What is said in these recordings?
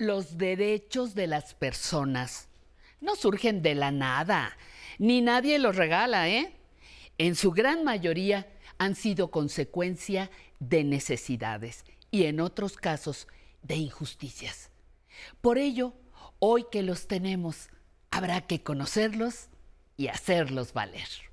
Los derechos de las personas no surgen de la nada, ni nadie los regala, ¿eh? En su gran mayoría han sido consecuencia de necesidades y en otros casos de injusticias. Por ello, hoy que los tenemos, habrá que conocerlos y hacerlos valer.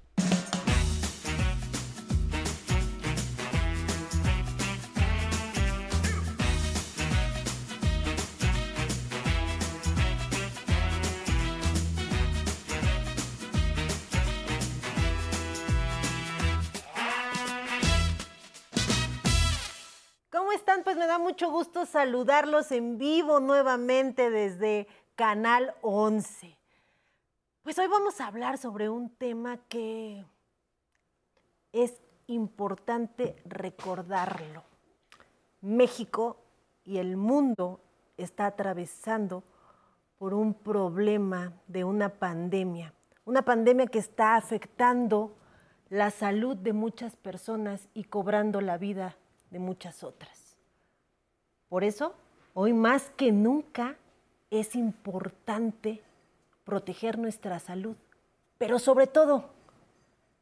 Mucho gusto saludarlos en vivo nuevamente desde Canal 11. Pues hoy vamos a hablar sobre un tema que es importante recordarlo. México y el mundo está atravesando por un problema de una pandemia, una pandemia que está afectando la salud de muchas personas y cobrando la vida de muchas otras. Por eso, hoy más que nunca es importante proteger nuestra salud, pero sobre todo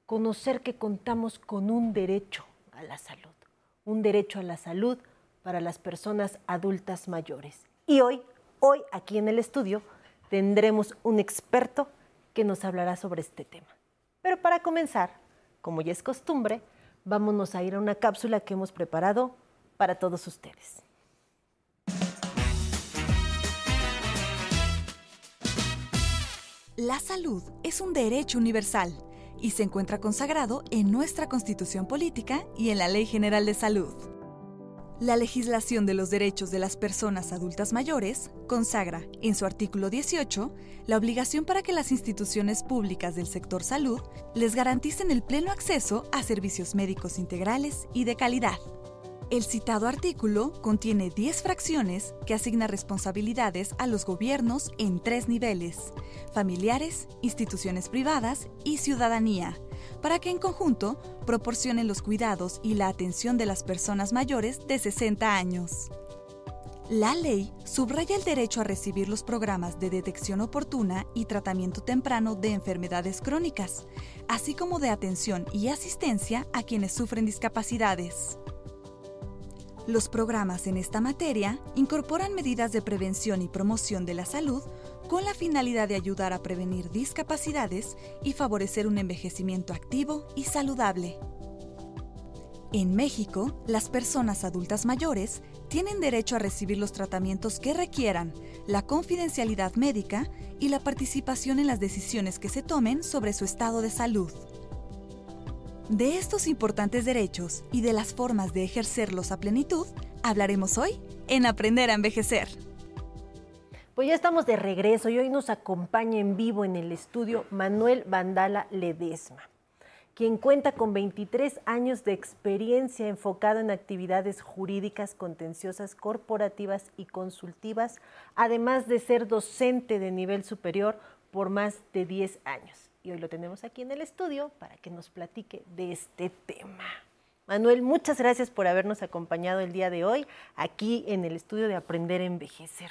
conocer que contamos con un derecho a la salud, un derecho a la salud para las personas adultas mayores. Y hoy, hoy aquí en el estudio, tendremos un experto que nos hablará sobre este tema. Pero para comenzar, como ya es costumbre, vámonos a ir a una cápsula que hemos preparado para todos ustedes. La salud es un derecho universal y se encuentra consagrado en nuestra Constitución Política y en la Ley General de Salud. La legislación de los derechos de las personas adultas mayores consagra, en su artículo 18, la obligación para que las instituciones públicas del sector salud les garanticen el pleno acceso a servicios médicos integrales y de calidad el citado artículo contiene 10 fracciones que asigna responsabilidades a los gobiernos en tres niveles, familiares, instituciones privadas y ciudadanía, para que en conjunto proporcionen los cuidados y la atención de las personas mayores de 60 años. La ley subraya el derecho a recibir los programas de detección oportuna y tratamiento temprano de enfermedades crónicas, así como de atención y asistencia a quienes sufren discapacidades. Los programas en esta materia incorporan medidas de prevención y promoción de la salud con la finalidad de ayudar a prevenir discapacidades y favorecer un envejecimiento activo y saludable. En México, las personas adultas mayores tienen derecho a recibir los tratamientos que requieran, la confidencialidad médica y la participación en las decisiones que se tomen sobre su estado de salud. De estos importantes derechos y de las formas de ejercerlos a plenitud, hablaremos hoy en Aprender a Envejecer. Pues ya estamos de regreso y hoy nos acompaña en vivo en el estudio Manuel Vandala Ledesma, quien cuenta con 23 años de experiencia enfocado en actividades jurídicas, contenciosas, corporativas y consultivas, además de ser docente de nivel superior por más de 10 años y hoy lo tenemos aquí en el estudio para que nos platique de este tema. Manuel, muchas gracias por habernos acompañado el día de hoy aquí en el estudio de Aprender a Envejecer.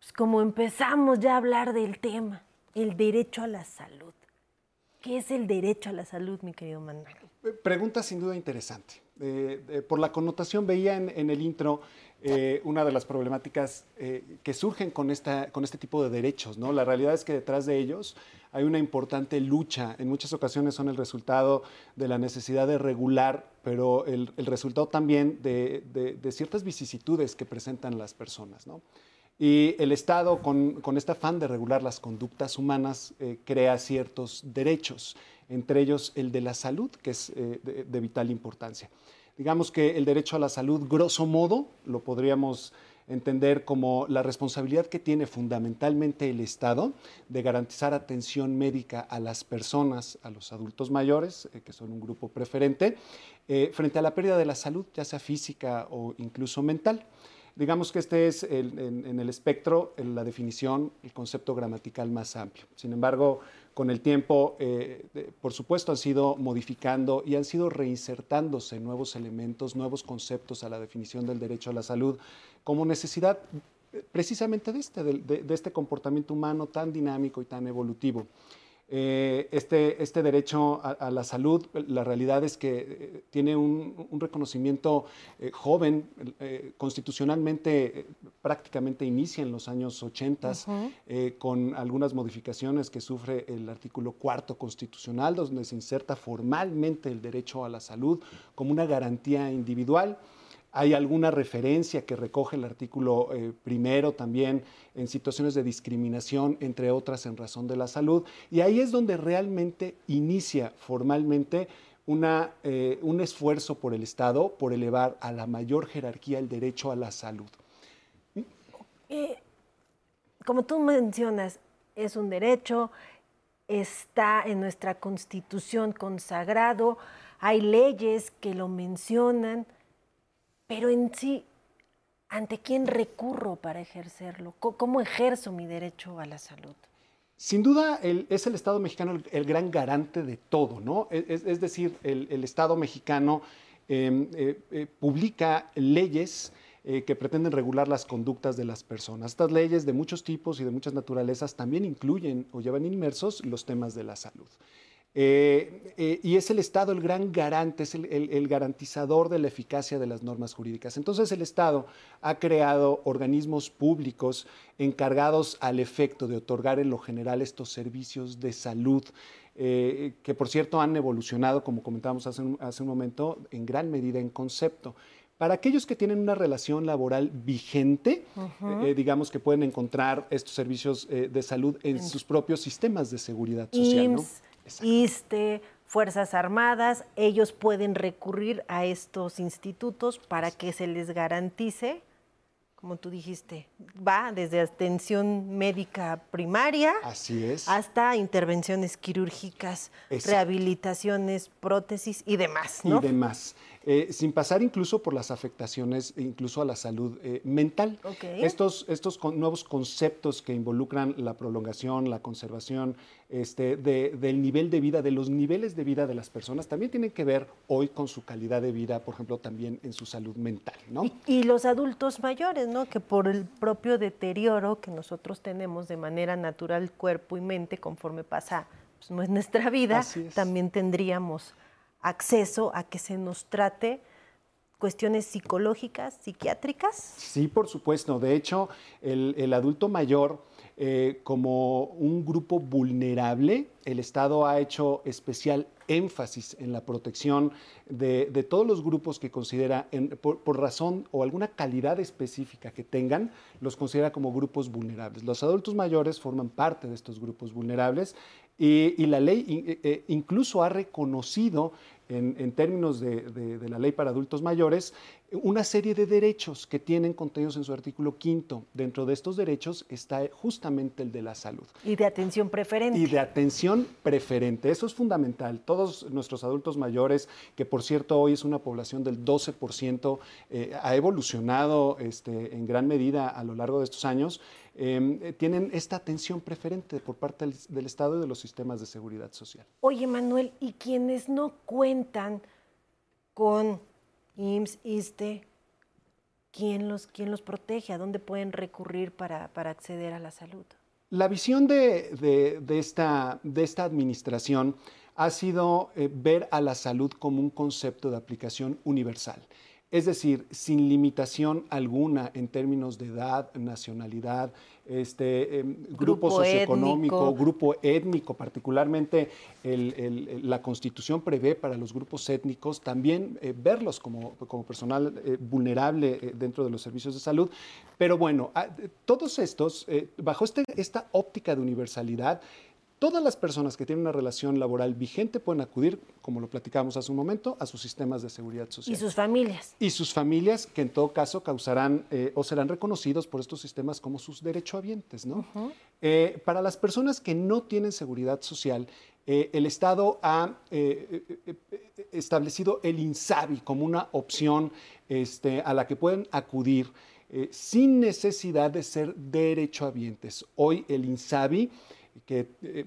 Pues como empezamos ya a hablar del tema, el derecho a la salud. ¿Qué es el derecho a la salud, mi querido Manuel? Pregunta sin duda interesante. por la connotación veía en el intro eh, una de las problemáticas eh, que surgen con, esta, con este tipo de derechos. ¿no? La realidad es que detrás de ellos hay una importante lucha. En muchas ocasiones son el resultado de la necesidad de regular, pero el, resultado también de, ciertas vicisitudes que presentan las personas. ¿no? Y el Estado, con, con, este afán de regular las conductas humanas, eh, crea ciertos derechos, entre ellos el de la salud, que es de vital importancia. Digamos que el derecho a la salud, grosso modo, lo podríamos entender como la responsabilidad que tiene fundamentalmente el Estado de garantizar atención médica a las personas, a los adultos mayores, eh, que son un grupo preferente, eh, frente a la pérdida de la salud, ya sea física o incluso mental. Digamos que este es en, el espectro la definición, el concepto gramatical más amplio. Sin embargo, con el tiempo, eh, por supuesto, han sido modificando y han sido reinsertándose nuevos elementos, nuevos conceptos a la definición del derecho a la salud como necesidad precisamente de este, de este comportamiento humano tan dinámico y tan evolutivo. Eh, este, este, derecho a, la salud, la realidad es que eh, tiene un, reconocimiento eh, joven, constitucionalmente prácticamente inicia en los años 80, con algunas modificaciones que sufre el artículo cuarto constitucional, donde se inserta formalmente el derecho a la salud como una garantía individual. Hay alguna referencia que recoge el artículo eh, primero también en situaciones de discriminación, entre otras en razón de la salud. Y ahí es donde realmente inicia formalmente una, eh, un esfuerzo por el Estado por elevar a la mayor jerarquía el derecho a la salud. Eh, como tú mencionas, es un derecho, está en nuestra constitución consagrado, hay leyes que lo mencionan. Pero en sí, ¿ante quién recurro para ejercerlo? ¿Cómo ejerzo mi derecho a la salud? Sin duda es el Estado mexicano el, gran garante de todo, ¿no? Es, decir, el, Estado mexicano em, eh, eh, publica leyes eh, que pretenden regular las conductas de las personas. Estas leyes de muchos tipos y de muchas naturalezas también incluyen o llevan inmersos los temas de la salud. Eh, eh, y es el Estado el gran garante, es el, garantizador de la eficacia de las normas jurídicas. Entonces el Estado ha creado organismos públicos encargados al efecto de otorgar en lo general estos servicios de salud, eh, que por cierto han evolucionado, como comentábamos hace un, hace un momento, en gran medida en concepto. Para aquellos que tienen una relación laboral vigente, digamos que pueden encontrar estos servicios de salud en, sus propios sistemas de seguridad social. ISTE, Fuerzas Armadas, ellos pueden recurrir a estos institutos para que se les garantice, como tú dijiste, va desde atención médica primaria hasta intervenciones quirúrgicas, rehabilitaciones, prótesis y demás. Y demás. Eh, sin pasar incluso por las afectaciones, incluso a la salud eh, mental. Estos, estos nuevos conceptos que involucran la prolongación, la conservación este, del nivel de vida, de los niveles de vida de las personas, también tienen que ver hoy con su calidad de vida, por ejemplo, también en su salud mental. ¿no? Y, los adultos mayores, ¿no? que por el propio deterioro que nosotros tenemos de manera natural, cuerpo y mente, conforme pasa pues, nuestra vida, también tendríamos acceso a que se nos trate cuestiones psicológicas, psiquiátricas? Sí, por supuesto. De hecho, el, adulto mayor, eh, como un grupo vulnerable, el Estado ha hecho especial énfasis en la protección de, todos los grupos que considera, por, razón o alguna calidad específica que tengan, los considera como grupos vulnerables. Los adultos mayores forman parte de estos grupos vulnerables y, la ley eh, eh, incluso ha reconocido en, términos de, la ley para adultos mayores, una serie de derechos que tienen contenidos en su artículo quinto. Dentro de estos derechos está justamente el de la salud. Y de atención preferente. Y de atención preferente. Eso es fundamental. Todos nuestros adultos mayores, que por cierto hoy es una población del 12%, eh, ha evolucionado este, en gran medida a lo largo de estos años, em, eh, tienen esta atención preferente por parte del, del Estado y de los sistemas de seguridad social. Oye, Manuel, ¿y quienes no cuentan con IMSS, ISTE, ¿quién los, quién los protege? ¿A dónde pueden recurrir para, acceder a la salud? La visión de, esta, de esta, administración ha sido eh, ver a la salud como un concepto de aplicación universal. Es decir, sin limitación alguna en términos de edad, nacionalidad, este, em, grupo, socioeconómico, grupo étnico, particularmente la Constitución prevé para los grupos étnicos también eh, verlos como, personal eh, vulnerable eh, dentro de los servicios de salud. Pero bueno, ah, todos estos, bajo este, esta óptica de universalidad, Todas las personas que tienen una relación laboral vigente pueden acudir, como lo platicamos hace un momento, a sus sistemas de seguridad social. Y sus familias. Y sus familias, que en todo caso causarán eh, o serán reconocidos por estos sistemas como sus derechohabientes. ¿no? Eh, para las personas que no tienen seguridad social, eh, el Estado ha establecido el INSABI como una opción este, a la que pueden acudir sin necesidad de ser derechohabientes. Hoy el INSABI que eh,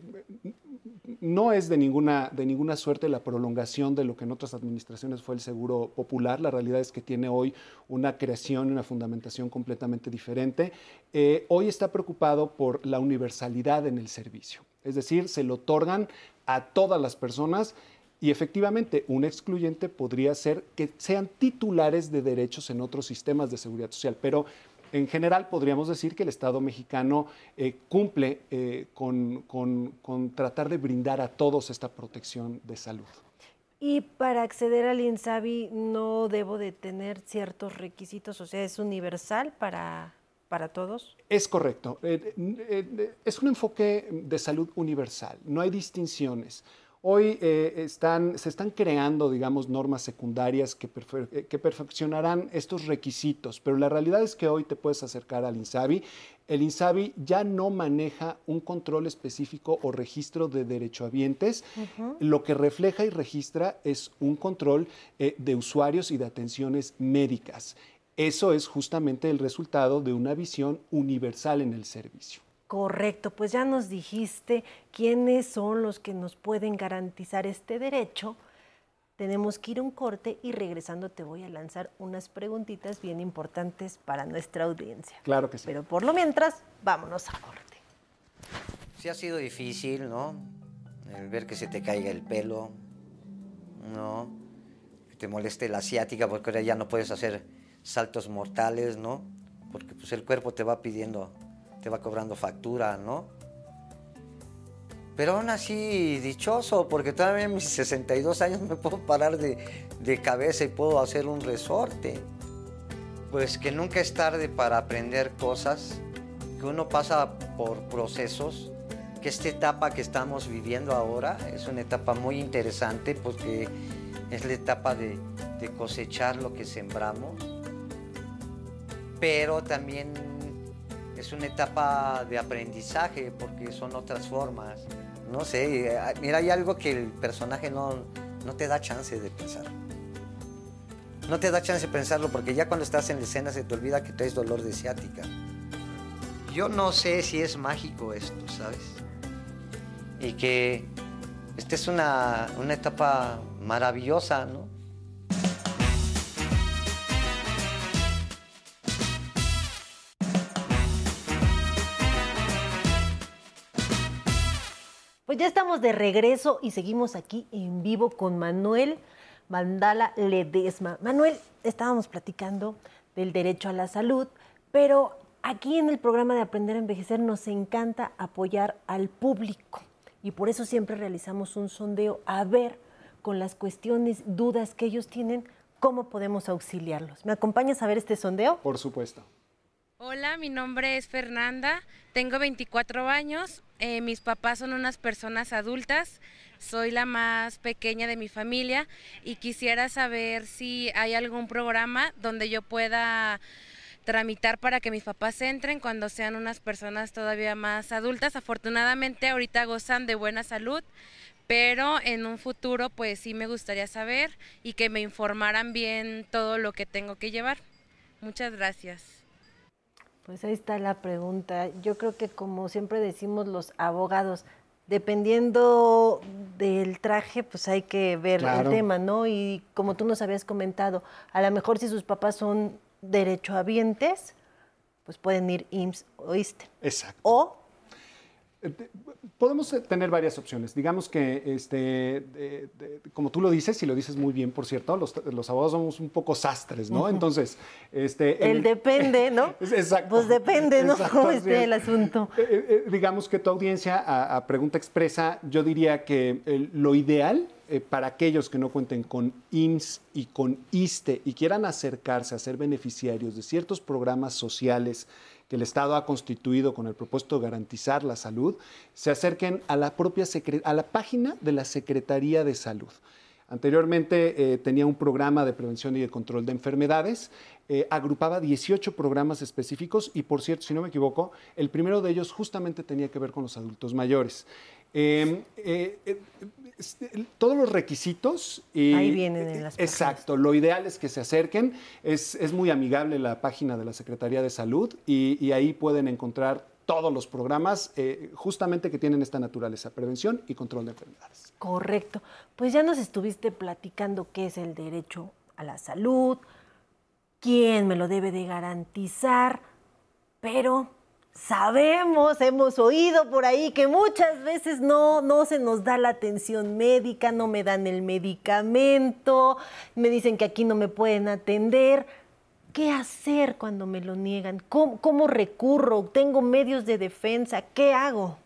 no es de ninguna, de ninguna suerte la prolongación de lo que en otras administraciones fue el seguro popular. La realidad es que tiene hoy una creación y una fundamentación completamente diferente. Eh, hoy está preocupado por la universalidad en el servicio. Es decir, se lo otorgan a todas las personas y efectivamente, un excluyente podría ser que sean titulares de derechos en otros sistemas de seguridad social, pero en general podríamos decir que el Estado mexicano eh, cumple eh, con, tratar de brindar a todos esta protección de salud. Y para acceder al INSABI no debo de tener ciertos requisitos, o sea, es universal para, para todos. Es correcto. Eh, es un enfoque de salud universal, no hay distinciones. Hoy eh, están, se están creando, digamos, normas secundarias que, eh, que, perfeccionarán estos requisitos, pero la realidad es que hoy te puedes acercar al INSABI. El INSABI ya no maneja un control específico o registro de derechohabientes. Lo que refleja y registra es un control eh, de usuarios y de atenciones médicas. Eso es justamente el resultado de una visión universal en el servicio. Correcto, pues ya nos dijiste quiénes son los que nos pueden garantizar este derecho. Tenemos que ir a un corte y regresando te voy a lanzar unas preguntitas bien importantes para nuestra audiencia. Claro que sí. Pero por lo mientras, vámonos a corte. Sí ha sido difícil, ¿no? El ver que se te caiga el pelo, ¿no? Que te moleste la asiática porque ahora ya no puedes hacer saltos mortales, ¿no? Porque pues el cuerpo te va pidiendo te va cobrando factura, ¿no? Pero aún así, dichoso, porque todavía en mis 62 años me puedo parar de, cabeza y puedo hacer un resorte. Pues que nunca es tarde para aprender cosas, que uno pasa por procesos, que esta etapa que estamos viviendo ahora es una etapa muy interesante porque es la etapa de cosechar lo que sembramos, pero también es una etapa de aprendizaje porque son otras formas. No sé, mira, hay algo que el personaje no, no te da chance de pensar. No te da chance de pensarlo porque ya cuando estás en la escena se te olvida que traes dolor de ciática. Yo no sé si es mágico esto, ¿sabes? Y que esta es una, una etapa maravillosa, ¿no? Ya estamos de regreso y seguimos aquí en vivo con Manuel Mandala Ledesma. Manuel, estábamos platicando del derecho a la salud, pero aquí en el programa de Aprender a Envejecer nos encanta apoyar al público y por eso siempre realizamos un sondeo a ver con las cuestiones, dudas que ellos tienen, cómo podemos auxiliarlos. ¿Me acompañas a ver este sondeo? Por supuesto. Hola, mi nombre es Fernanda, tengo 24 años, eh, mis papás son unas personas adultas, soy la más pequeña de mi familia y quisiera saber si hay algún programa donde yo pueda tramitar para que mis papás entren cuando sean unas personas todavía más adultas. Afortunadamente ahorita gozan de buena salud, pero en un futuro pues sí me gustaría saber y que me informaran bien todo lo que tengo que llevar. Muchas gracias. Pues ahí está la pregunta. Yo creo que como siempre decimos los abogados, dependiendo del traje, pues hay que ver el tema, ¿no? Y como tú nos habías comentado, a lo mejor si sus papás son derechohabientes, pues pueden ir IMSS o ISTE. Exacto. O eh, podemos tener varias opciones. Digamos que, este, como tú lo dices, y lo dices muy bien, por cierto, los, abogados somos un poco sastres, ¿no? Entonces, este... El, depende, ¿no? Exacto. Pues depende, ¿no? Cómo esté el asunto. Eh, eh, digamos que tu audiencia, a, pregunta expresa, yo diría que lo ideal para aquellos que no cuenten con IMSS y con ISTE y quieran acercarse a ser beneficiarios de ciertos programas sociales que el Estado ha constituido con el propósito de garantizar la salud, se acerquen a la propia a la página de la Secretaría de Salud. Anteriormente eh, tenía un programa de prevención y de control de enfermedades, eh, agrupaba 18 programas específicos y, por cierto, si no me equivoco, el primero de ellos justamente tenía que ver con los adultos mayores. Em, eh, este, todos los requisitos. Y, Ahí vienen en las Exacto, lo ideal es que se acerquen. Es, muy amigable la página de la Secretaría de Salud y, ahí pueden encontrar todos los programas eh, justamente que tienen esta naturaleza, prevención y control de enfermedades. Correcto. Pues ya nos estuviste platicando qué es el derecho a la salud, quién me lo debe de garantizar, pero sabemos, hemos oído por ahí que muchas veces no, no se nos da la atención médica, no me dan el medicamento, me dicen que aquí no me pueden atender. ¿Qué hacer cuando me lo niegan? ¿Cómo, cómo recurro? ¿Tengo medios de defensa? ¿Qué hago?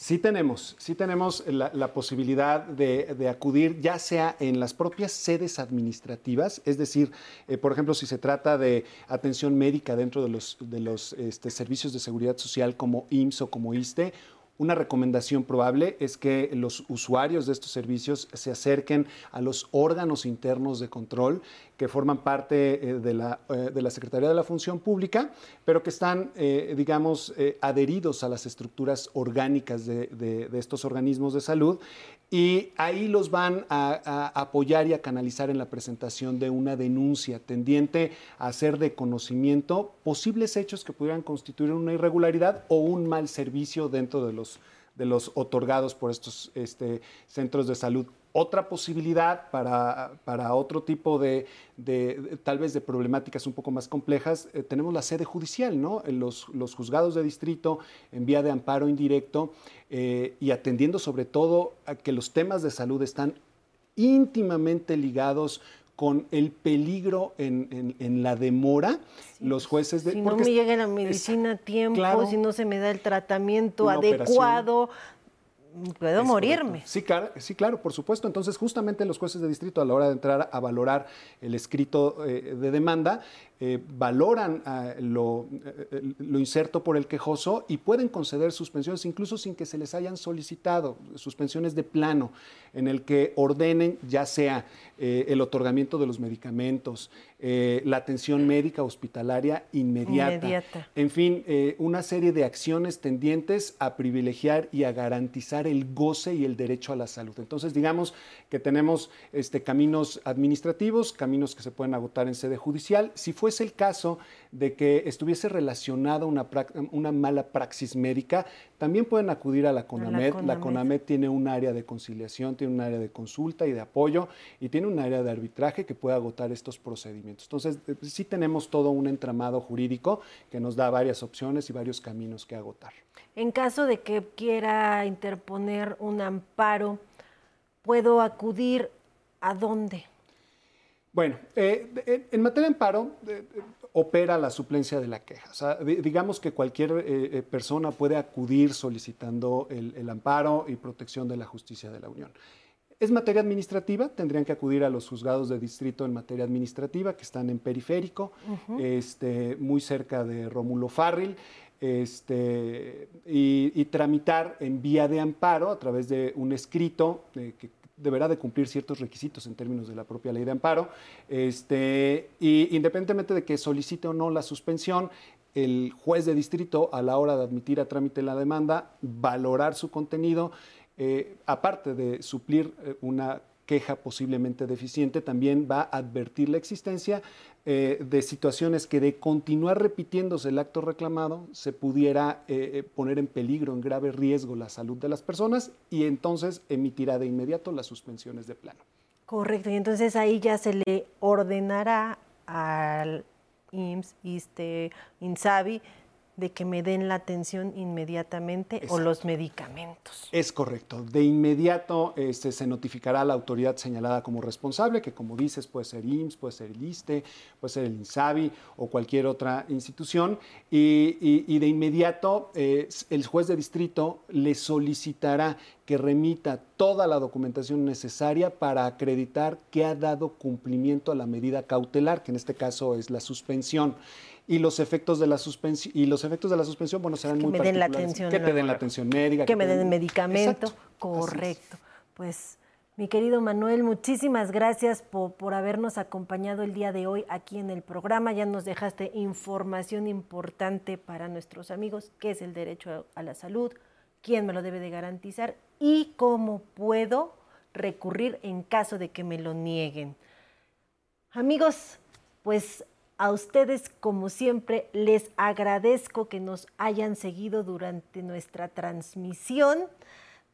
Sí tenemos, sí tenemos la, posibilidad de, acudir ya sea en las propias sedes administrativas, es decir, eh, por ejemplo, si se trata de atención médica dentro de los, de los este, servicios de seguridad social como IMSS o como ISTE, una recomendación probable es que los usuarios de estos servicios se acerquen a los órganos internos de control que forman parte eh, de, la, eh, de, la, Secretaría de la Función Pública, pero que están, eh, digamos, adheridos a las estructuras orgánicas de, estos organismos de salud y ahí los van a, apoyar y a canalizar en la presentación de una denuncia tendiente a hacer de conocimiento posibles hechos que pudieran constituir una irregularidad o un mal servicio dentro de los de los otorgados por estos este, centros de salud. Otra posibilidad para, para otro tipo de, de, tal vez de problemáticas un poco más complejas, eh, tenemos la sede judicial, ¿no? Los, los, juzgados de distrito en vía de amparo indirecto eh, y atendiendo sobre todo a que los temas de salud están íntimamente ligados con el peligro en, la demora, los jueces... De, si no me llega la medicina a tiempo, si no se me da el tratamiento adecuado, puedo morirme. Sí claro, sí, claro, por supuesto. Entonces, justamente los jueces de distrito, a la hora de entrar a valorar el escrito eh, de demanda, eh, valoran ah, lo, eh, lo, incerto por el quejoso y pueden conceder suspensiones incluso sin que se les hayan solicitado, suspensiones de plano, en el que ordenen ya sea eh, el otorgamiento de los medicamentos, la atención médica hospitalaria inmediata, inmediata. en fin, una serie de acciones tendientes a privilegiar y a garantizar el goce y el derecho a la salud. Entonces, digamos que tenemos este, caminos administrativos, caminos que se pueden agotar en sede judicial. Si fue es el caso de que estuviese relacionada una, una mala praxis médica, también pueden acudir a la CONAMED. la CONAMED. tiene un área de conciliación, tiene un área de consulta y de apoyo y tiene un área de arbitraje que puede agotar estos procedimientos. Entonces, eh, sí tenemos todo un entramado jurídico que nos da varias opciones y varios caminos que agotar. En caso de que quiera interponer un amparo, ¿puedo acudir a dónde? Bueno, eh, en materia de amparo opera la suplencia de la queja. O sea, digamos que cualquier eh, eh, persona puede acudir solicitando el, amparo y protección de la justicia de la Unión. Es materia administrativa, tendrían que acudir a los juzgados de distrito en materia administrativa que están en periférico, este, muy cerca de Rómulo Farril. Este, y, tramitar en vía de amparo a través de un escrito que deberá de cumplir ciertos requisitos en términos de la propia ley de amparo. Este, y independientemente de que solicite o no la suspensión, el juez de distrito, a la hora de admitir a trámite la demanda, valorar su contenido, eh, aparte de suplir eh, una queja posiblemente deficiente, también va a advertir la existencia eh, de situaciones que de continuar repitiéndose el acto reclamado se pudiera eh, eh, poner en peligro, en grave riesgo la salud de las personas y entonces emitirá de inmediato las suspensiones de plano. Correcto, y entonces ahí ya se le ordenará al IMSS, ISTE, INSABI, de que me den la atención inmediatamente o los medicamentos. Es correcto. De inmediato este, se notificará a la autoridad señalada como responsable, que como dices puede ser IMSS, puede ser el ISTE, puede ser el INSABI o cualquier otra institución. Y, de inmediato eh, el juez de distrito le solicitará que remita toda la documentación necesaria para acreditar que ha dado cumplimiento a la medida cautelar, que en este caso es la suspensión y los efectos de la suspensión y los efectos de la suspensión bueno serán que muy me den la atención que te den la atención médica que, me den el medicamento. Correcto. Pues mi querido Manuel, muchísimas gracias por, por, habernos acompañado el día de hoy aquí en el programa. Ya nos dejaste información importante para nuestros amigos, qué es el derecho a la salud, quién me lo debe de garantizar y cómo puedo recurrir en caso de que me lo nieguen. Amigos, pues A ustedes, como siempre, les agradezco que nos hayan seguido durante nuestra transmisión.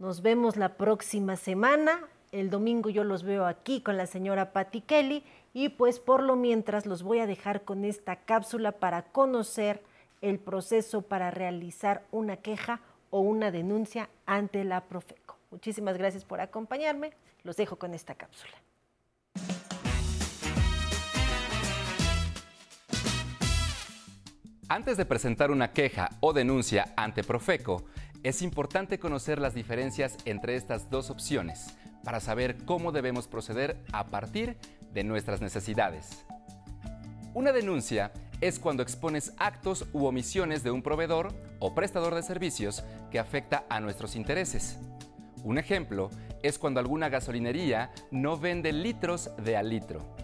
Nos vemos la próxima semana. El domingo yo los veo aquí con la señora Patti Kelly y pues por lo mientras los voy a dejar con esta cápsula para conocer el proceso para realizar una queja o una denuncia ante la Profeco. Muchísimas gracias por acompañarme. Los dejo con esta cápsula. Antes de presentar una queja o denuncia ante Profeco, es importante conocer las diferencias entre estas dos opciones para saber cómo debemos proceder a partir de nuestras necesidades. Una denuncia es cuando expones actos u omisiones de un proveedor o prestador de servicios que afecta a nuestros intereses. Un ejemplo es cuando alguna gasolinería no vende litros de al litro.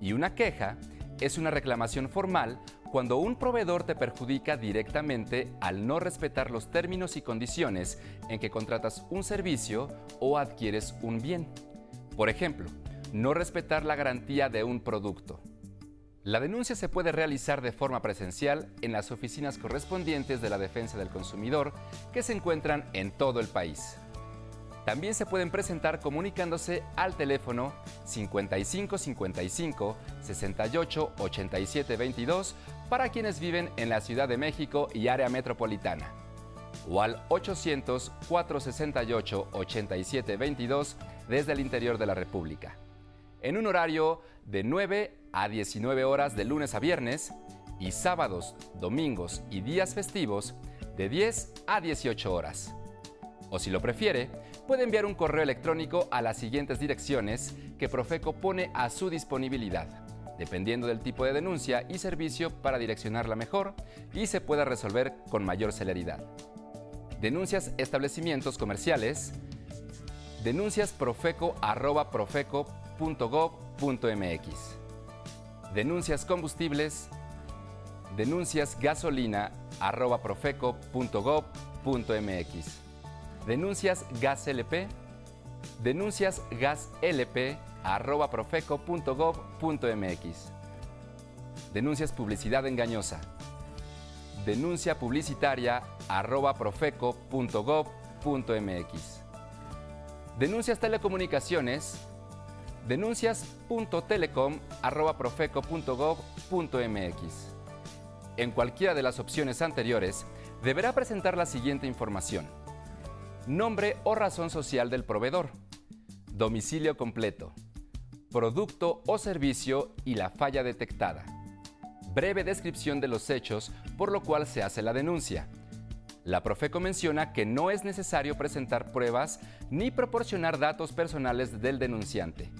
Y una queja es una reclamación formal cuando un proveedor te perjudica directamente al no respetar los términos y condiciones en que contratas un servicio o adquieres un bien. Por ejemplo, no respetar la garantía de un producto. La denuncia se puede realizar de forma presencial en las oficinas correspondientes de la Defensa del Consumidor que se encuentran en todo el país. También se pueden presentar comunicándose al teléfono 5555 68 87 22 para quienes viven en la Ciudad de México y área metropolitana o al 800 468 87 22 desde el interior de la República. En un horario de 9 a 19 horas de lunes a viernes y sábados, domingos y días festivos de 10 a 18 horas. O si lo prefiere, puede enviar un correo electrónico a las siguientes direcciones que Profeco pone a su disponibilidad, dependiendo del tipo de denuncia y servicio para direccionarla mejor y se pueda resolver con mayor celeridad. Denuncias establecimientos comerciales, denuncias profeco.profeco.gov.mx, denuncias combustibles, denuncias gasolina.profeco.gov.mx denuncias gas LP, denuncias gas LP arroba profeco.gov.mx. Denuncias publicidad engañosa. Denuncia publicitaria arroba profeco.gov.mx. Denuncias telecomunicaciones. Denuncias.telecom arroba profeco.gov.mx. En cualquiera de las opciones anteriores, deberá presentar la siguiente información nombre o razón social del proveedor, domicilio completo, producto o servicio y la falla detectada, breve descripción de los hechos por lo cual se hace la denuncia. La Profeco menciona que no es necesario presentar pruebas ni proporcionar datos personales del denunciante.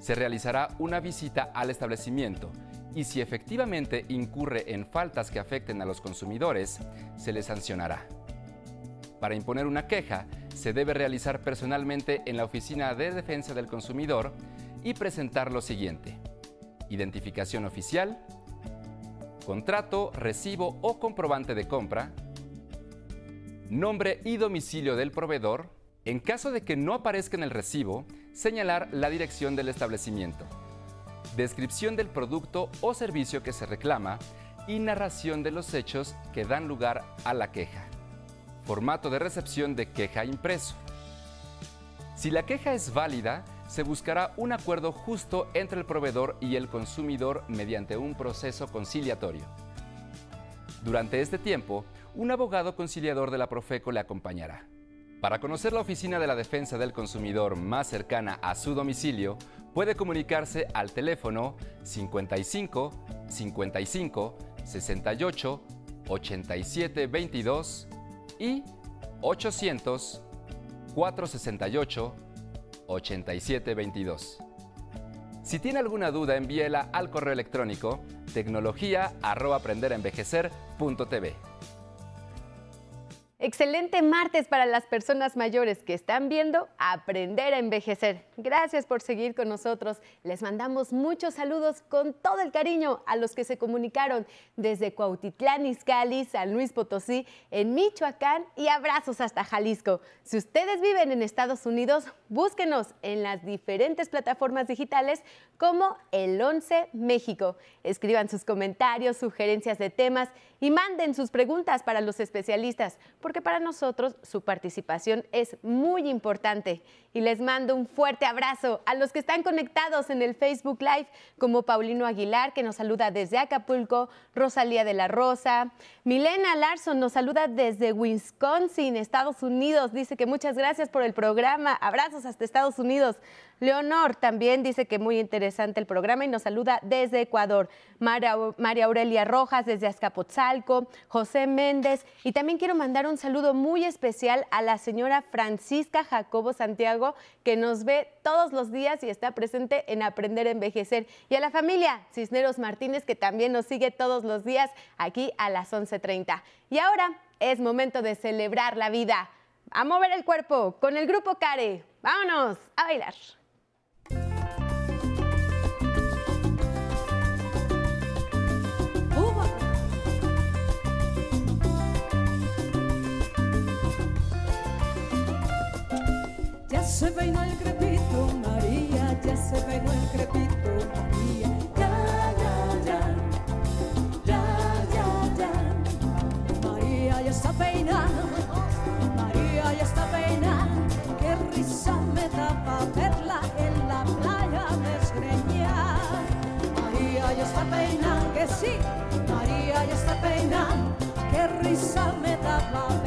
Se realizará una visita al establecimiento y si efectivamente incurre en faltas que afecten a los consumidores, se le sancionará. Para imponer una queja, se debe realizar personalmente en la Oficina de Defensa del Consumidor y presentar lo siguiente. Identificación oficial, contrato, recibo o comprobante de compra, nombre y domicilio del proveedor, en caso de que no aparezca en el recibo, señalar la dirección del establecimiento, descripción del producto o servicio que se reclama y narración de los hechos que dan lugar a la queja formato de recepción de queja impreso. Si la queja es válida, se buscará un acuerdo justo entre el proveedor y el consumidor mediante un proceso conciliatorio. Durante este tiempo, un abogado conciliador de la Profeco le acompañará. Para conocer la oficina de la defensa del consumidor más cercana a su domicilio, puede comunicarse al teléfono 55 55 68 87 22 y 800 468 8722. Si tiene alguna duda, envíela al correo electrónico tecnología Excelente martes para las personas mayores que están viendo Aprender a Envejecer. Gracias por seguir con nosotros. Les mandamos muchos saludos con todo el cariño a los que se comunicaron desde Cuautitlán, Izcalli, San Luis Potosí, en Michoacán y abrazos hasta Jalisco. Si ustedes viven en Estados Unidos, búsquenos en las diferentes plataformas digitales como El 11 México. Escriban sus comentarios, sugerencias de temas y manden sus preguntas para los especialistas, porque para nosotros su participación es muy importante. Y les mando un fuerte abrazo a los que están conectados en el Facebook Live, como Paulino Aguilar, que nos saluda desde Acapulco, Rosalía de la Rosa, Milena Larson nos saluda desde Wisconsin, Estados Unidos, dice que muchas gracias por el programa, abrazos hasta Estados Unidos. Leonor también dice que muy interesante el programa y nos saluda desde Ecuador. María, Aurelia Rojas desde Azcapotzalco, José Méndez y también quiero mandar un saludo muy especial a la señora Francisca Jacobo Santiago que nos ve todos los días y está presente en Aprender a Envejecer. Y a la familia Cisneros Martínez que también nos sigue todos los días aquí a las 11.30. Y ahora es momento de celebrar la vida. A mover el cuerpo con el grupo Care. Vámonos a bailar. Se peinó el crepito, María, ya se peinó el crepito, María, ya, ya, ya, ya, ya. María ya está peinada, María ya está peinada, qué risa me da verla en la playa desgreñar. María ya está peinada, que sí, María ya está peinada, qué risa me da para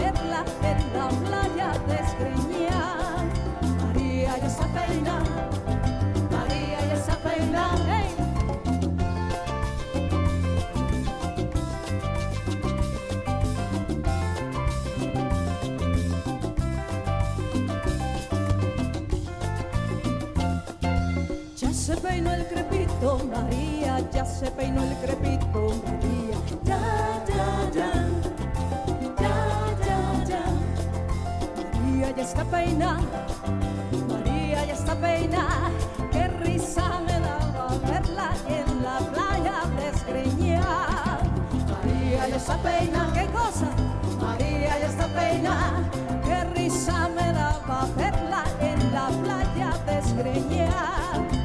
peinó el crepito, María, ya se peinó el crepito, María. Ya, ya, ya, ya, ya, ya. María ya está peinada. María ya está peinada, qué risa me daba verla en la playa desgreñar. María ya está peinada, qué cosa, María ya está peinada, qué risa me daba verla en la playa desgreñar.